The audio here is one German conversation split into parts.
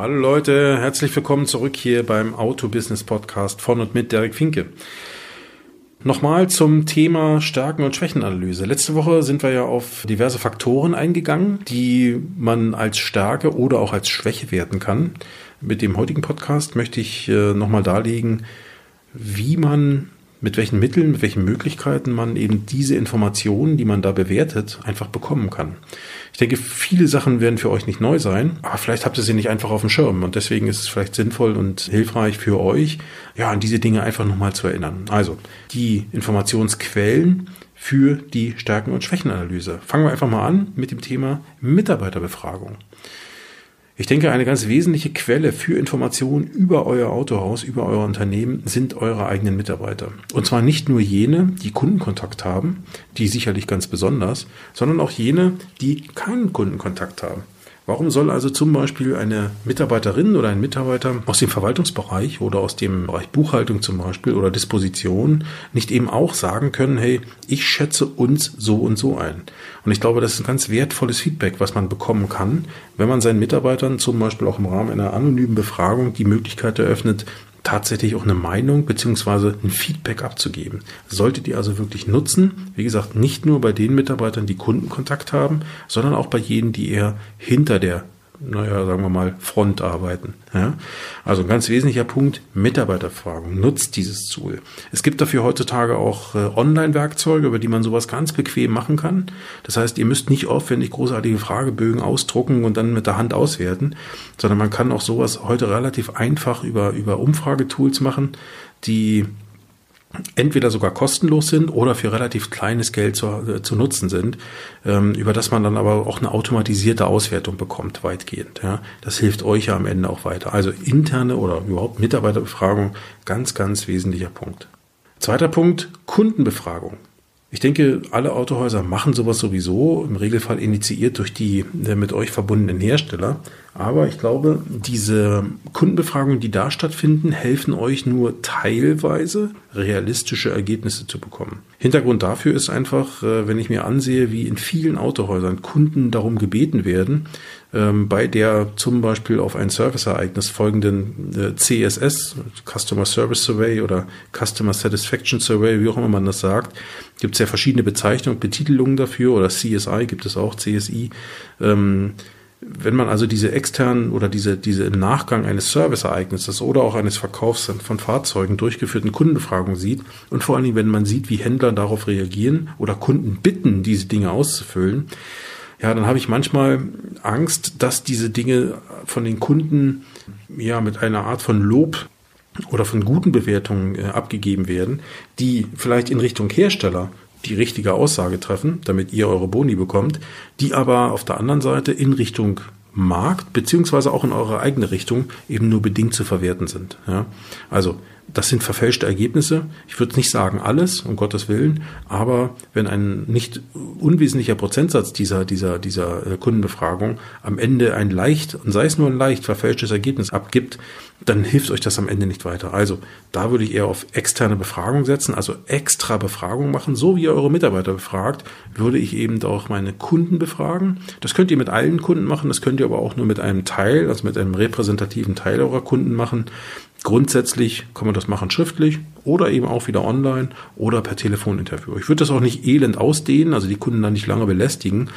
Hallo Leute, herzlich willkommen zurück hier beim Auto Business Podcast von und mit Derek Finke. Nochmal zum Thema Stärken- und Schwächenanalyse. Letzte Woche sind wir ja auf diverse Faktoren eingegangen, die man als Stärke oder auch als Schwäche werten kann. Mit dem heutigen Podcast möchte ich äh, nochmal darlegen, wie man mit welchen Mitteln, mit welchen Möglichkeiten man eben diese Informationen, die man da bewertet, einfach bekommen kann. Ich denke, viele Sachen werden für euch nicht neu sein, aber vielleicht habt ihr sie nicht einfach auf dem Schirm und deswegen ist es vielleicht sinnvoll und hilfreich für euch, ja, an diese Dinge einfach nochmal zu erinnern. Also, die Informationsquellen für die Stärken- und Schwächenanalyse. Fangen wir einfach mal an mit dem Thema Mitarbeiterbefragung. Ich denke, eine ganz wesentliche Quelle für Informationen über euer Autohaus, über euer Unternehmen sind eure eigenen Mitarbeiter. Und zwar nicht nur jene, die Kundenkontakt haben, die sicherlich ganz besonders, sondern auch jene, die keinen Kundenkontakt haben. Warum soll also zum Beispiel eine Mitarbeiterin oder ein Mitarbeiter aus dem Verwaltungsbereich oder aus dem Bereich Buchhaltung zum Beispiel oder Disposition nicht eben auch sagen können, hey, ich schätze uns so und so ein. Und ich glaube, das ist ein ganz wertvolles Feedback, was man bekommen kann, wenn man seinen Mitarbeitern zum Beispiel auch im Rahmen einer anonymen Befragung die Möglichkeit eröffnet, tatsächlich auch eine Meinung beziehungsweise ein Feedback abzugeben. Solltet ihr also wirklich nutzen, wie gesagt, nicht nur bei den Mitarbeitern, die Kundenkontakt haben, sondern auch bei jenen, die eher hinter der naja, sagen wir mal, Front arbeiten. Ja? Also ein ganz wesentlicher Punkt, Mitarbeiterfragen. Nutzt dieses Tool. Es gibt dafür heutzutage auch äh, Online-Werkzeuge, über die man sowas ganz bequem machen kann. Das heißt, ihr müsst nicht aufwendig großartige Fragebögen ausdrucken und dann mit der Hand auswerten, sondern man kann auch sowas heute relativ einfach über, über Umfragetools machen, die entweder sogar kostenlos sind oder für relativ kleines Geld zu, äh, zu nutzen sind, ähm, über das man dann aber auch eine automatisierte Auswertung bekommt, weitgehend. Ja. Das hilft euch ja am Ende auch weiter. Also interne oder überhaupt Mitarbeiterbefragung, ganz, ganz wesentlicher Punkt. Zweiter Punkt, Kundenbefragung. Ich denke, alle Autohäuser machen sowas sowieso, im Regelfall initiiert durch die äh, mit euch verbundenen Hersteller. Aber ich glaube, diese Kundenbefragungen, die da stattfinden, helfen euch nur teilweise realistische Ergebnisse zu bekommen. Hintergrund dafür ist einfach, äh, wenn ich mir ansehe, wie in vielen Autohäusern Kunden darum gebeten werden, ähm, bei der zum Beispiel auf ein Serviceereignis folgenden äh, CSS, Customer Service Survey oder Customer Satisfaction Survey, wie auch immer man das sagt, gibt es ja verschiedene Bezeichnungen, Betitelungen dafür oder CSI gibt es auch, CSI. Wenn man also diese externen oder diese, diese im Nachgang eines Serviceereignisses oder auch eines Verkaufs von Fahrzeugen durchgeführten Kundenbefragungen sieht und vor allen Dingen, wenn man sieht, wie Händler darauf reagieren oder Kunden bitten, diese Dinge auszufüllen, ja, dann habe ich manchmal Angst, dass diese Dinge von den Kunden ja mit einer Art von Lob oder von guten Bewertungen äh, abgegeben werden, die vielleicht in Richtung Hersteller die richtige Aussage treffen, damit ihr eure Boni bekommt, die aber auf der anderen Seite in Richtung Markt beziehungsweise auch in eure eigene Richtung eben nur bedingt zu verwerten sind. Ja? Also das sind verfälschte Ergebnisse. Ich würde nicht sagen alles, um Gottes Willen, aber wenn ein nicht unwesentlicher Prozentsatz dieser, dieser, dieser äh, Kundenbefragung am Ende ein leicht, und sei es nur ein leicht verfälschtes Ergebnis abgibt, dann hilft euch das am Ende nicht weiter. Also da würde ich eher auf externe Befragung setzen, also extra Befragung machen, so wie ihr eure Mitarbeiter befragt, würde ich eben auch meine Kunden befragen. Das könnt ihr mit allen Kunden machen, das könnt ihr aber auch nur mit einem Teil, also mit einem repräsentativen Teil eurer Kunden machen. Grundsätzlich kann man das machen schriftlich oder eben auch wieder online oder per Telefoninterview. Ich würde das auch nicht elend ausdehnen, also die Kunden dann nicht lange belästigen,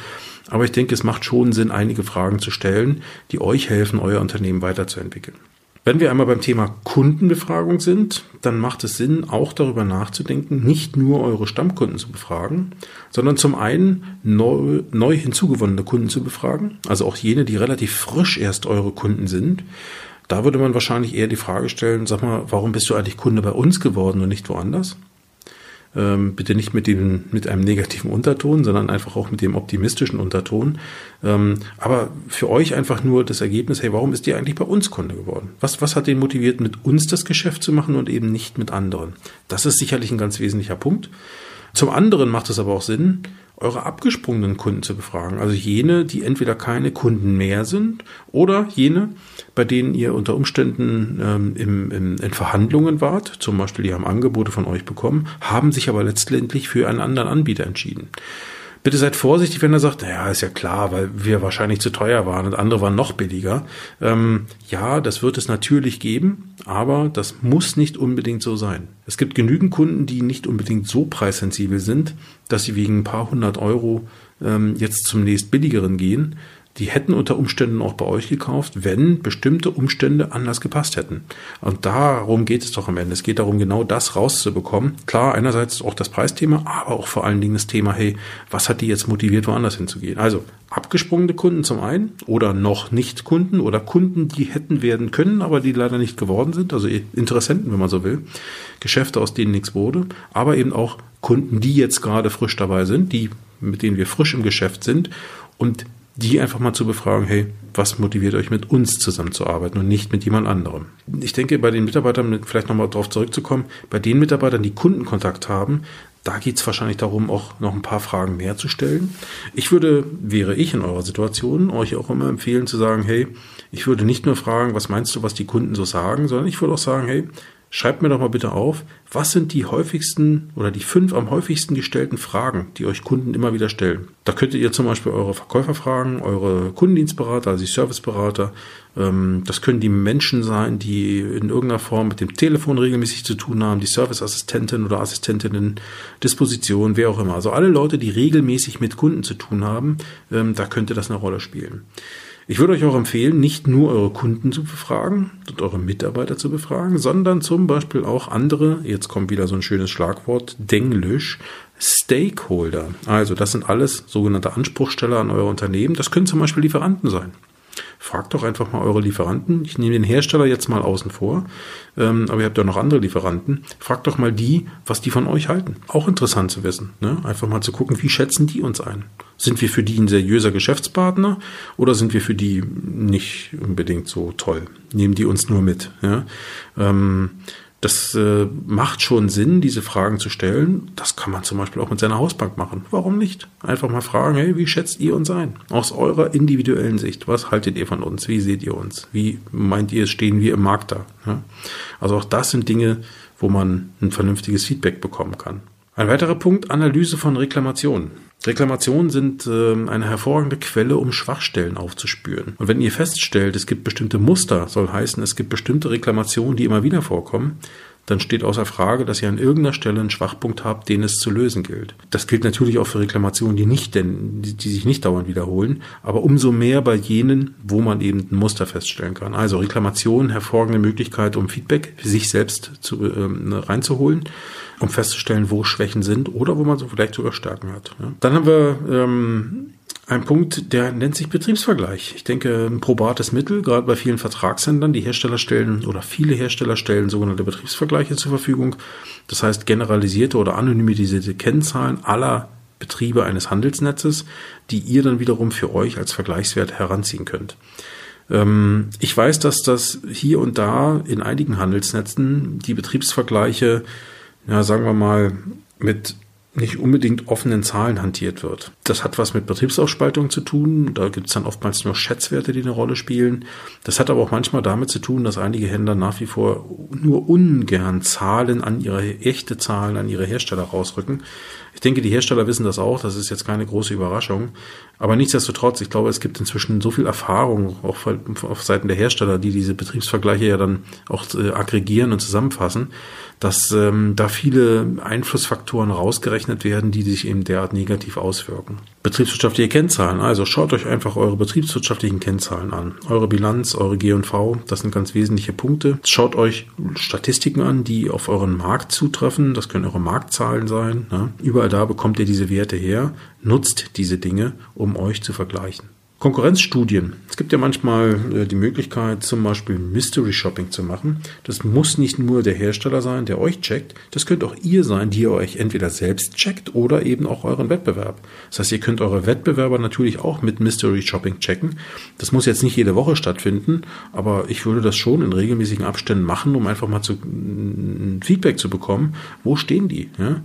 aber ich denke, es macht schon Sinn, einige Fragen zu stellen, die euch helfen, euer Unternehmen weiterzuentwickeln. Wenn wir einmal beim Thema Kundenbefragung sind, dann macht es Sinn, auch darüber nachzudenken, nicht nur eure Stammkunden zu befragen, sondern zum einen neu, neu hinzugewonnene Kunden zu befragen, also auch jene, die relativ frisch erst eure Kunden sind da würde man wahrscheinlich eher die Frage stellen, sag mal, warum bist du eigentlich Kunde bei uns geworden und nicht woanders? Ähm, bitte nicht mit dem, mit einem negativen Unterton, sondern einfach auch mit dem optimistischen Unterton. Ähm, aber für euch einfach nur das Ergebnis, hey, warum ist ihr eigentlich bei uns Kunde geworden? Was, was hat den motiviert, mit uns das Geschäft zu machen und eben nicht mit anderen? Das ist sicherlich ein ganz wesentlicher Punkt. Zum anderen macht es aber auch Sinn, eure abgesprungenen Kunden zu befragen. Also jene, die entweder keine Kunden mehr sind oder jene, bei denen ihr unter Umständen ähm, im, im, in Verhandlungen wart, zum Beispiel die haben Angebote von euch bekommen, haben sich aber letztendlich für einen anderen Anbieter entschieden. Bitte seid vorsichtig, wenn er sagt, naja, ist ja klar, weil wir wahrscheinlich zu teuer waren und andere waren noch billiger. Ähm, ja, das wird es natürlich geben, aber das muss nicht unbedingt so sein. Es gibt genügend Kunden, die nicht unbedingt so preissensibel sind, dass sie wegen ein paar hundert Euro ähm, jetzt zum nächst billigeren gehen die hätten unter Umständen auch bei euch gekauft, wenn bestimmte Umstände anders gepasst hätten. Und darum geht es doch am Ende. Es geht darum, genau das rauszubekommen. Klar, einerseits auch das Preisthema, aber auch vor allen Dingen das Thema, hey, was hat die jetzt motiviert, woanders hinzugehen? Also abgesprungene Kunden zum einen oder noch nicht Kunden oder Kunden, die hätten werden können, aber die leider nicht geworden sind, also Interessenten, wenn man so will. Geschäfte, aus denen nichts wurde, aber eben auch Kunden, die jetzt gerade frisch dabei sind, die, mit denen wir frisch im Geschäft sind und die einfach mal zu befragen, hey, was motiviert euch mit uns zusammenzuarbeiten und nicht mit jemand anderem. Ich denke, bei den Mitarbeitern, vielleicht nochmal darauf zurückzukommen, bei den Mitarbeitern, die Kundenkontakt haben, da geht es wahrscheinlich darum, auch noch ein paar Fragen mehr zu stellen. Ich würde, wäre ich in eurer Situation, euch auch immer empfehlen zu sagen, hey, ich würde nicht nur fragen, was meinst du, was die Kunden so sagen, sondern ich würde auch sagen, hey, Schreibt mir doch mal bitte auf, was sind die häufigsten oder die fünf am häufigsten gestellten Fragen, die euch Kunden immer wieder stellen. Da könntet ihr zum Beispiel eure Verkäufer fragen, eure Kundendienstberater, also die Serviceberater. Ähm, das können die Menschen sein, die in irgendeiner Form mit dem Telefon regelmäßig zu tun haben, die Serviceassistentin oder Assistentinnen, Disposition, wer auch immer. Also alle Leute, die regelmäßig mit Kunden zu tun haben, ähm, da könnte das eine Rolle spielen. Ich würde euch auch empfehlen, nicht nur eure Kunden zu befragen und eure Mitarbeiter zu befragen, sondern zum Beispiel auch andere, jetzt kommt wieder so ein schönes Schlagwort, Denglisch, Stakeholder. Also das sind alles sogenannte Anspruchsteller an euer Unternehmen. Das können zum Beispiel Lieferanten sein. Fragt doch einfach mal eure Lieferanten. Ich nehme den Hersteller jetzt mal außen vor, ähm, aber ihr habt ja noch andere Lieferanten. Fragt doch mal die, was die von euch halten. Auch interessant zu wissen. Ne? Einfach mal zu gucken, wie schätzen die uns ein. Sind wir für die ein seriöser Geschäftspartner oder sind wir für die nicht unbedingt so toll? Nehmen die uns nur mit? Ja? Ähm, das äh, macht schon Sinn, diese Fragen zu stellen. Das kann man zum Beispiel auch mit seiner Hausbank machen. Warum nicht? Einfach mal fragen, hey, wie schätzt ihr uns ein? Aus eurer individuellen Sicht. Was haltet ihr von uns? Wie seht ihr uns? Wie meint ihr, stehen wir im Markt da? Ja? Also auch das sind Dinge, wo man ein vernünftiges Feedback bekommen kann. Ein weiterer Punkt, Analyse von Reklamationen. Reklamationen sind äh, eine hervorragende Quelle, um Schwachstellen aufzuspüren. Und wenn ihr feststellt, es gibt bestimmte Muster, soll heißen, es gibt bestimmte Reklamationen, die immer wieder vorkommen, dann steht außer Frage, dass ihr an irgendeiner Stelle einen Schwachpunkt habt, den es zu lösen gilt. Das gilt natürlich auch für Reklamationen, die nicht, denn, die, die sich nicht dauernd wiederholen, aber umso mehr bei jenen, wo man eben ein Muster feststellen kann. Also Reklamationen, hervorragende Möglichkeit, um Feedback für sich selbst zu, ähm, reinzuholen um festzustellen, wo Schwächen sind oder wo man so vielleicht sogar Stärken hat. Ja. Dann haben wir ähm, einen Punkt, der nennt sich Betriebsvergleich. Ich denke, ein probates Mittel, gerade bei vielen Vertragshändlern. Die Hersteller stellen oder viele Hersteller stellen sogenannte Betriebsvergleiche zur Verfügung. Das heißt, generalisierte oder anonymisierte Kennzahlen aller Betriebe eines Handelsnetzes, die ihr dann wiederum für euch als Vergleichswert heranziehen könnt. Ähm, ich weiß, dass das hier und da in einigen Handelsnetzen die Betriebsvergleiche ja, sagen wir mal, mit nicht unbedingt offenen Zahlen hantiert wird. Das hat was mit Betriebsaufspaltung zu tun. Da gibt es dann oftmals nur Schätzwerte, die eine Rolle spielen. Das hat aber auch manchmal damit zu tun, dass einige Händler nach wie vor nur ungern Zahlen an ihre echte Zahlen an ihre Hersteller rausrücken. Ich denke, die Hersteller wissen das auch. Das ist jetzt keine große Überraschung. Aber nichtsdestotrotz, ich glaube, es gibt inzwischen so viel Erfahrung, auch auf Seiten der Hersteller, die diese Betriebsvergleiche ja dann auch äh, aggregieren und zusammenfassen, dass ähm, da viele Einflussfaktoren rausgerechnet werden, die sich eben derart negativ auswirken. Betriebswirtschaftliche Kennzahlen. Also schaut euch einfach eure betriebswirtschaftlichen Kennzahlen an. Eure Bilanz, eure G&V, das sind ganz wesentliche Punkte. Schaut euch Statistiken an, die auf euren Markt zutreffen. Das können eure Marktzahlen sein. Ne? Überall da bekommt ihr diese Werte her. Nutzt diese Dinge, um euch zu vergleichen. Konkurrenzstudien. Es gibt ja manchmal äh, die Möglichkeit, zum Beispiel Mystery Shopping zu machen. Das muss nicht nur der Hersteller sein, der euch checkt. Das könnt auch ihr sein, die euch entweder selbst checkt oder eben auch euren Wettbewerb. Das heißt, ihr könnt eure Wettbewerber natürlich auch mit Mystery Shopping checken. Das muss jetzt nicht jede Woche stattfinden, aber ich würde das schon in regelmäßigen Abständen machen, um einfach mal zu, Feedback zu bekommen. Wo stehen die? Ja?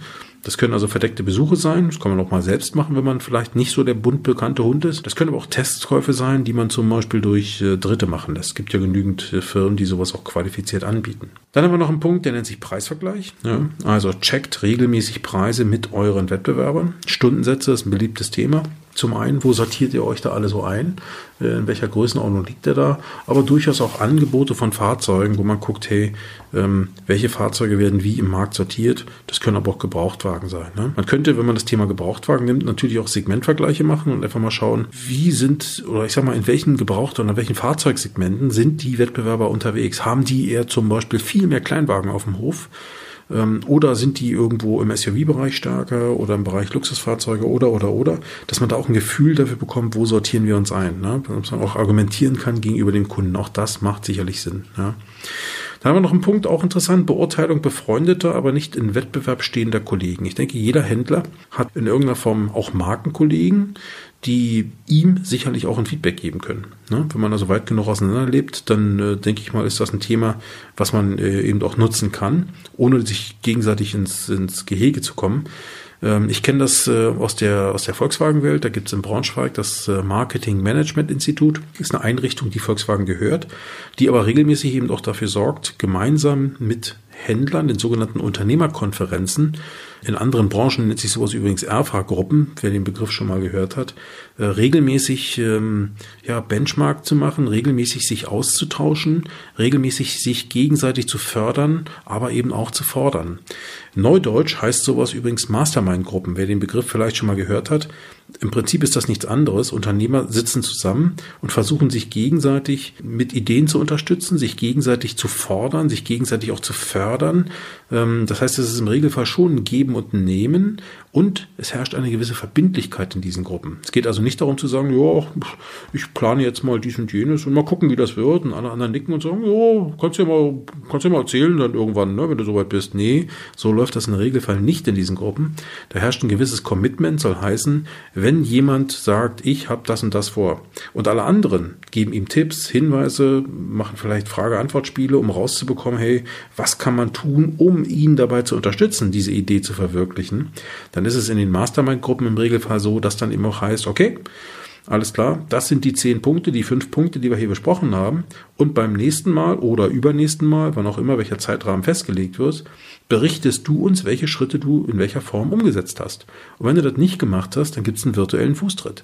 Das können also verdeckte Besuche sein. Das kann man auch mal selbst machen, wenn man vielleicht nicht so der bunt bekannte Hund ist. Das können aber auch Testkäufe sein, die man zum Beispiel durch äh, Dritte machen lässt. Es gibt ja genügend äh, Firmen, die sowas auch qualifiziert anbieten. Dann haben wir noch einen Punkt, der nennt sich Preisvergleich. Ja, also checkt regelmäßig Preise mit euren Wettbewerbern. Stundensätze ist ein beliebtes Thema. Zum einen, wo sortiert ihr euch da alle so ein? Äh, in welcher Größenordnung liegt der da? Aber durchaus auch Angebote von Fahrzeugen, wo man guckt, hey, ähm, welche Fahrzeuge werden wie im Markt sortiert? Das können aber auch Gebrauchtwagen sein. Ne? Man könnte, wenn man das Thema Gebrauchtwagen nimmt, natürlich auch Segmentvergleiche machen und einfach mal schauen, wie sind, oder ich sag mal, in welchen Gebraucht- oder in welchen Fahrzeugsegmenten sind die Wettbewerber unterwegs? Haben die eher zum Beispiel viel mehr Kleinwagen auf dem Hof? Ähm, oder sind die irgendwo im SUV-Bereich stärker oder im Bereich Luxusfahrzeuge oder, oder, oder, dass man da auch ein Gefühl dafür bekommt, wo sortieren wir uns ein, ne? dass man auch argumentieren kann gegenüber dem Kunden. Auch das macht sicherlich Sinn. Ja? Dann haben wir noch einen Punkt, auch interessant, Beurteilung befreundeter, aber nicht in Wettbewerb stehender Kollegen. Ich denke, jeder Händler hat in irgendeiner Form auch Markenkollegen, die ihm sicherlich auch ein Feedback geben können. Ne? Wenn man also weit genug auseinander lebt, dann äh, denke ich mal, ist das ein Thema, was man äh, eben auch nutzen kann, ohne sich gegenseitig ins, ins Gehege zu kommen. Ähm, ich kenne das äh, aus der, aus der Volkswagen-Welt. Da gibt es in Braunschweig das äh, Marketing Management Institut. Ist eine Einrichtung, die Volkswagen gehört, die aber regelmäßig eben auch dafür sorgt, gemeinsam mit Händlern, den sogenannten Unternehmerkonferenzen. In anderen Branchen nennt sich sowas übrigens ERFA-Gruppen, wer den Begriff schon mal gehört hat, äh, regelmäßig ähm, ja, Benchmark zu machen, regelmäßig sich auszutauschen, regelmäßig sich gegenseitig zu fördern, aber eben auch zu fordern. Neudeutsch heißt sowas übrigens Mastermind-Gruppen, wer den Begriff vielleicht schon mal gehört hat. Im Prinzip ist das nichts anderes. Unternehmer sitzen zusammen und versuchen sich gegenseitig mit Ideen zu unterstützen, sich gegenseitig zu fordern, sich gegenseitig auch zu fördern. Ähm, das heißt, es ist im Regelfall schon ein Geben und ein Nehmen und es herrscht eine gewisse Verbindlichkeit in diesen Gruppen. Es geht also nicht darum zu sagen, ja, ich plane jetzt mal dies und jenes und mal gucken, wie das wird. Und alle anderen nicken und sagen, ja, kannst du ja mal, kannst ja mal erzählen dann irgendwann, ne, wenn du soweit bist. Nee, so läuft das im Regelfall nicht in diesen Gruppen. Da herrscht ein gewisses Commitment, soll heißen, wenn jemand sagt, ich habe das und das vor und alle anderen geben ihm Tipps, Hinweise, machen vielleicht Frage-Antwort-Spiele, um rauszubekommen, hey, was kann man tun, um ihn dabei zu unterstützen, diese Idee zu verwirklichen, dann ist es in den Mastermind-Gruppen im Regelfall so, dass dann immer auch heißt, okay, alles klar, das sind die zehn Punkte, die fünf Punkte, die wir hier besprochen haben. Und beim nächsten Mal oder übernächsten Mal, wann auch immer welcher Zeitrahmen festgelegt wird, berichtest du uns, welche Schritte du in welcher Form umgesetzt hast. Und wenn du das nicht gemacht hast, dann gibt es einen virtuellen Fußtritt.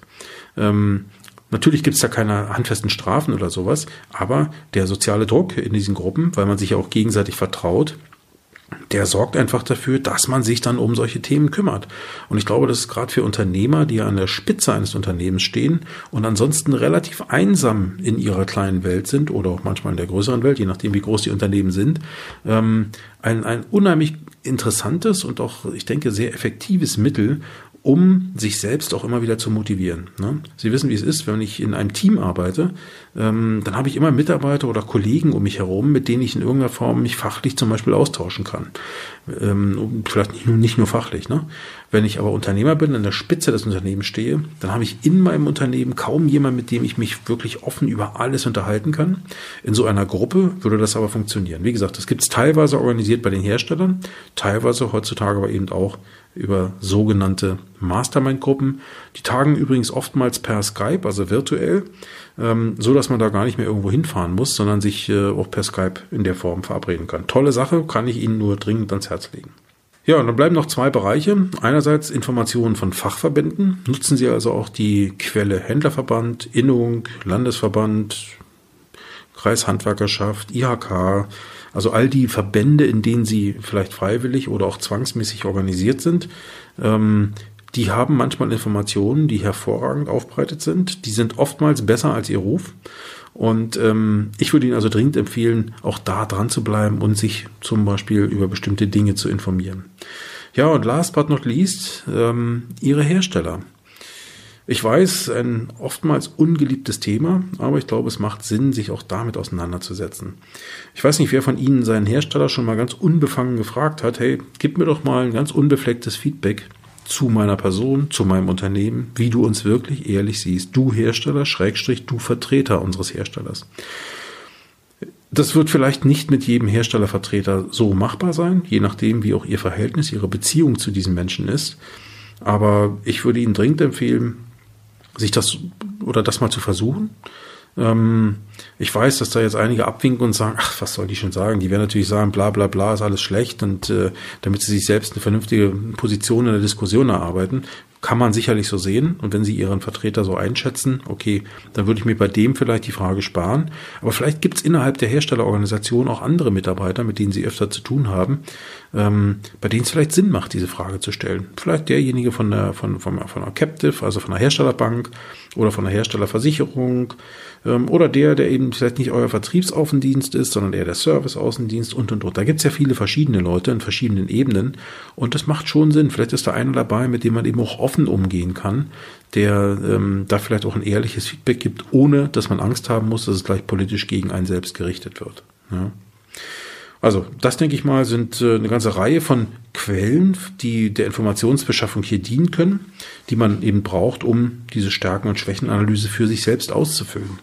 Ähm, Natürlich gibt es da keine handfesten Strafen oder sowas, aber der soziale Druck in diesen Gruppen, weil man sich ja auch gegenseitig vertraut, der sorgt einfach dafür, dass man sich dann um solche Themen kümmert. Und ich glaube, das ist gerade für Unternehmer, die ja an der Spitze eines Unternehmens stehen und ansonsten relativ einsam in ihrer kleinen Welt sind oder auch manchmal in der größeren Welt, je nachdem, wie groß die Unternehmen sind, ähm, ein, ein unheimlich interessantes und auch, ich denke, sehr effektives Mittel, um sich selbst auch immer wieder zu motivieren. Ne? Sie wissen, wie es ist, wenn ich in einem Team arbeite, ähm, dann habe ich immer Mitarbeiter oder Kollegen um mich herum, mit denen ich in irgendeiner Form mich fachlich zum Beispiel austauschen kann. Ähm, vielleicht nicht nur, nicht nur fachlich. Ne? Wenn ich aber Unternehmer bin, an der Spitze des Unternehmens stehe, dann habe ich in meinem Unternehmen kaum jemanden, mit dem ich mich wirklich offen über alles unterhalten kann. In so einer Gruppe würde das aber funktionieren. Wie gesagt, das gibt es teilweise organisiert bei den Herstellern, teilweise heutzutage aber eben auch über sogenannte Mastermind-Gruppen. Die tagen übrigens oftmals per Skype, also virtuell, ähm, so dass man da gar nicht mehr irgendwo hinfahren muss, sondern sich äh, auch per Skype in der Form verabreden kann. Tolle Sache, kann ich Ihnen nur dringend ans Herz legen. Ja, und dann bleiben noch zwei Bereiche. Einerseits Informationen von Fachverbänden. Nutzen Sie also auch die Quelle Händlerverband, Innung, Landesverband, Kreishandwerkerschaft, IHK, also all die Verbände, in denen sie vielleicht freiwillig oder auch zwangsmäßig organisiert sind, ähm, die haben manchmal Informationen, die hervorragend aufbereitet sind. Die sind oftmals besser als ihr Ruf. Und ähm, ich würde Ihnen also dringend empfehlen, auch da dran zu bleiben und sich zum Beispiel über bestimmte Dinge zu informieren. Ja, und last but not least, ähm, Ihre Hersteller. Ich weiß, ein oftmals ungeliebtes Thema, aber ich glaube, es macht Sinn, sich auch damit auseinanderzusetzen. Ich weiß nicht, wer von Ihnen seinen Hersteller schon mal ganz unbefangen gefragt hat, hey, gib mir doch mal ein ganz unbeflecktes Feedback zu meiner Person, zu meinem Unternehmen, wie du uns wirklich ehrlich siehst. Du Hersteller, Schrägstrich, du Vertreter unseres Herstellers. Das wird vielleicht nicht mit jedem Herstellervertreter so machbar sein, je nachdem, wie auch Ihr Verhältnis, Ihre Beziehung zu diesem Menschen ist. Aber ich würde Ihnen dringend empfehlen, sich das oder das mal zu versuchen. Ähm, ich weiß, dass da jetzt einige abwinken und sagen, ach, was soll die schon sagen? Die werden natürlich sagen, bla bla bla ist alles schlecht und äh, damit sie sich selbst eine vernünftige Position in der Diskussion erarbeiten, kann man sicherlich so sehen. Und wenn Sie Ihren Vertreter so einschätzen, okay, dann würde ich mir bei dem vielleicht die Frage sparen. Aber vielleicht gibt es innerhalb der Herstellerorganisation auch andere Mitarbeiter, mit denen Sie öfter zu tun haben, ähm, bei denen es vielleicht Sinn macht, diese Frage zu stellen. Vielleicht derjenige von der, von, von, von einer Captive, also von einer Herstellerbank oder von einer Herstellerversicherung ähm, oder der, der eben vielleicht nicht euer Vertriebsaußendienst ist, sondern eher der Serviceaußendienst und und und. Da gibt es ja viele verschiedene Leute in verschiedenen Ebenen und das macht schon Sinn. Vielleicht ist da einer dabei, mit dem man eben auch offen umgehen kann, der ähm, da vielleicht auch ein ehrliches Feedback gibt, ohne dass man Angst haben muss, dass es gleich politisch gegen einen selbst gerichtet wird. Ja. Also, das denke ich mal, sind äh, eine ganze Reihe von Quellen, die der Informationsbeschaffung hier dienen können, die man eben braucht, um diese Stärken- und Schwächenanalyse für sich selbst auszufüllen.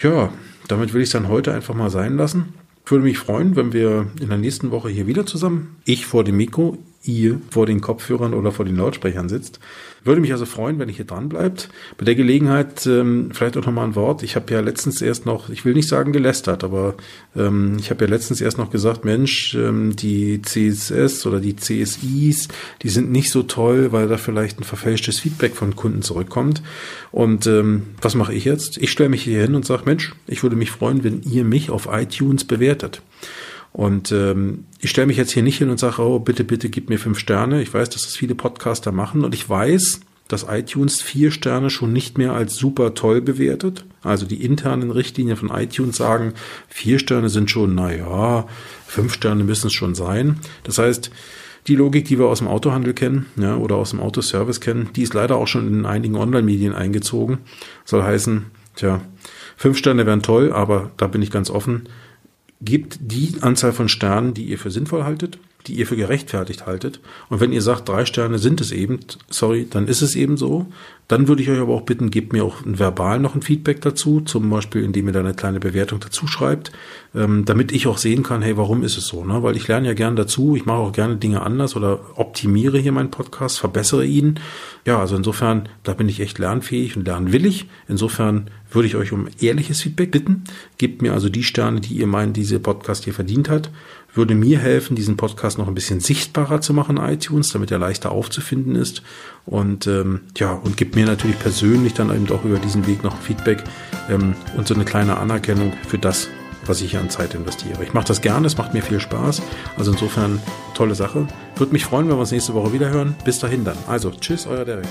Ja, damit will ich es dann heute einfach mal sein lassen. Ich würde mich freuen, wenn wir in der nächsten Woche hier wieder zusammen, ich vor dem Mikro, ihr vor den Kopfhörern oder vor den Lautsprechern sitzt. Würde mich also freuen, wenn ihr hier dran bleibt. Bei der Gelegenheit ähm, vielleicht auch nochmal ein Wort. Ich habe ja letztens erst noch, ich will nicht sagen gelästert, aber ähm, ich habe ja letztens erst noch gesagt, Mensch, ähm, die CSS oder die CSIs, die sind nicht so toll, weil da vielleicht ein verfälschtes Feedback von Kunden zurückkommt. Und ähm, was mache ich jetzt? Ich stelle mich hier hin und sage, Mensch, ich würde mich freuen, wenn ihr mich auf iTunes bewertet. Und ähm, ich stelle mich jetzt hier nicht hin und sage, oh, bitte, bitte gib mir fünf Sterne. Ich weiß, dass das viele Podcaster machen und ich weiß, dass iTunes vier Sterne schon nicht mehr als super toll bewertet. Also die internen Richtlinien von iTunes sagen, vier Sterne sind schon, na ja, fünf Sterne müssen es schon sein. Das heißt, die Logik, die wir aus dem Autohandel kennen, ja, oder aus dem Autoservice kennen, die ist leider auch schon in einigen Online-Medien eingezogen. Soll heißen, tja, fünf Sterne wären toll, aber da bin ich ganz offen gebt die Anzahl von Sternen, die ihr für sinnvoll haltet, die ihr für gerechtfertigt haltet. Und wenn ihr sagt, drei Sterne sind es eben, sorry, dann ist es eben so. Dann würde ich euch aber auch bitten, gebt mir auch verbal noch ein Feedback dazu, zum Beispiel, indem ihr da eine kleine Bewertung dazu schreibt, ähm, damit ich auch sehen kann, hey, warum ist es so? Ne? Weil ich lerne ja gern dazu, ich mache auch gerne Dinge anders oder optimiere hier meinen Podcast, verbessere ihn. Ja, also insofern, da bin ich echt lernfähig und lernwillig. Insofern würde ich euch um ehrliches Feedback bitten. Gebt mir also die Sterne, die ihr meint, diese Podcast hier verdient hat würde mir helfen, diesen Podcast noch ein bisschen sichtbarer zu machen in iTunes, damit er leichter aufzufinden ist. Und ähm, ja, und gibt mir natürlich persönlich dann eben auch über diesen Weg noch Feedback ähm, und so eine kleine Anerkennung für das, was ich hier an Zeit investiere. Ich mache das gerne, es macht mir viel Spaß. Also insofern tolle Sache. Würde mich freuen, wenn wir uns nächste Woche wieder hören. Bis dahin dann. Also, tschüss, euer Derek.